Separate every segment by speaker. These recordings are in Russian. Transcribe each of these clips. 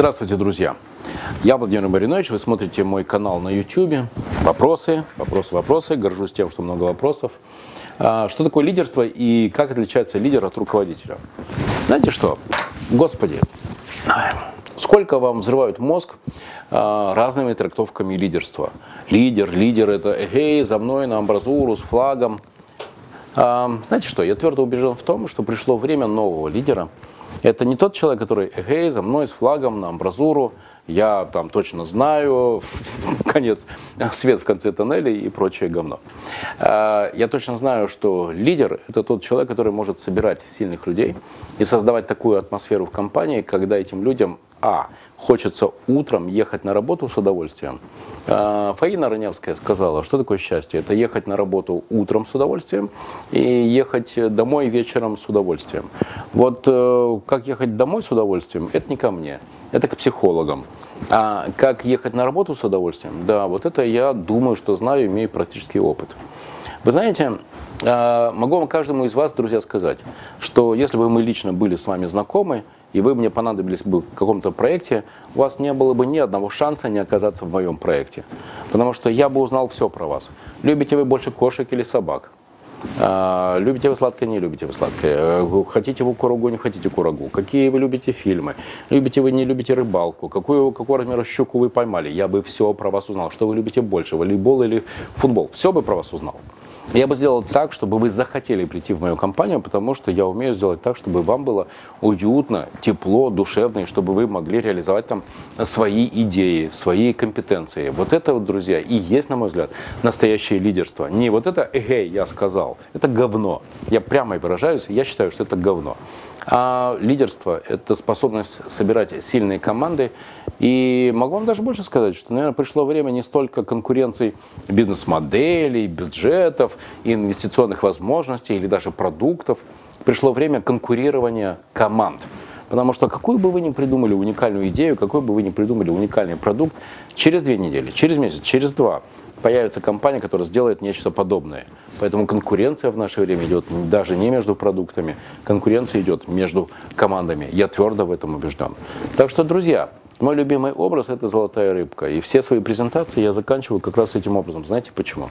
Speaker 1: Здравствуйте, друзья! Я Владимир Маринович, вы смотрите мой канал на YouTube. Вопросы, вопросы, вопросы. Горжусь тем, что много вопросов. А, что такое лидерство и как отличается лидер от руководителя? Знаете что? Господи, сколько вам взрывают мозг а, разными трактовками лидерства. Лидер, лидер это эгей, за мной на амбразуру с флагом. А, знаете что, я твердо убежден в том, что пришло время нового лидера – это не тот человек, который, эй, за мной с флагом на амбразуру, я там точно знаю, конец, свет в конце тоннеля и прочее говно. А, я точно знаю, что лидер – это тот человек, который может собирать сильных людей и создавать такую атмосферу в компании, когда этим людям, а, хочется утром ехать на работу с удовольствием. А, Фаина Раневская сказала, что такое счастье? Это ехать на работу утром с удовольствием и ехать домой вечером с удовольствием. Вот э, как ехать домой с удовольствием, это не ко мне, это к психологам. А как ехать на работу с удовольствием, да, вот это я думаю, что знаю, имею практический опыт. Вы знаете, а, могу вам каждому из вас, друзья, сказать, что если бы мы лично были с вами знакомы, и вы мне понадобились бы в каком-то проекте, у вас не было бы ни одного шанса не оказаться в моем проекте. Потому что я бы узнал все про вас. Любите вы больше кошек или собак? А, любите вы сладкое, не любите вы сладкое? Э, хотите вы курагу, не хотите курагу? Какие вы любите фильмы? Любите вы, не любите рыбалку? Какую, какого размера щуку вы поймали? Я бы все про вас узнал. Что вы любите больше, волейбол или футбол? Все бы про вас узнал. Я бы сделал так, чтобы вы захотели прийти в мою компанию, потому что я умею сделать так, чтобы вам было уютно, тепло, душевно, и чтобы вы могли реализовать там свои идеи, свои компетенции. Вот это, вот, друзья, и есть, на мой взгляд, настоящее лидерство. Не вот это «эгей, я сказал», это говно. Я прямо выражаюсь, я считаю, что это говно. А лидерство – это способность собирать сильные команды. И могу вам даже больше сказать, что, наверное, пришло время не столько конкуренции бизнес-моделей, бюджетов, инвестиционных возможностей или даже продуктов. Пришло время конкурирования команд. Потому что какую бы вы ни придумали уникальную идею, какой бы вы ни придумали уникальный продукт, через две недели, через месяц, через два появится компания, которая сделает нечто подобное. Поэтому конкуренция в наше время идет даже не между продуктами, конкуренция идет между командами. Я твердо в этом убежден. Так что, друзья, мой любимый образ – это золотая рыбка. И все свои презентации я заканчиваю как раз этим образом. Знаете почему?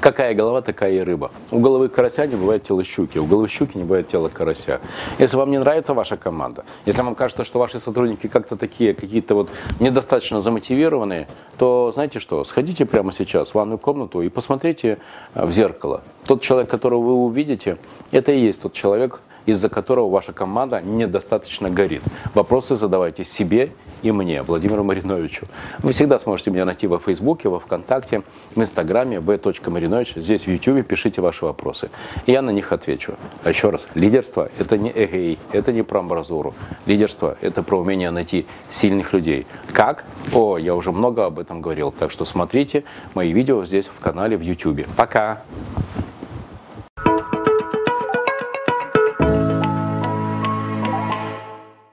Speaker 1: Какая голова, такая и рыба. У головы карася не бывает тела щуки, у головы щуки не бывает тела карася. Если вам не нравится ваша команда, если вам кажется, что ваши сотрудники как-то такие, какие-то вот недостаточно замотивированные, то знаете что, сходите прямо сейчас в ванную комнату и посмотрите э, в зеркало. Тот человек, которого вы увидите, это и есть тот человек, из-за которого ваша команда недостаточно горит. Вопросы задавайте себе и мне, Владимиру Мариновичу. Вы всегда сможете меня найти во Фейсбуке, во Вконтакте, в Инстаграме, v.marinovich. Здесь в Ютубе пишите ваши вопросы. И я на них отвечу. А еще раз, лидерство – это не эгей, это не про амбразуру. Лидерство – это про умение найти сильных людей. Как? О, я уже много об этом говорил. Так что смотрите мои видео здесь в канале в Ютубе. Пока!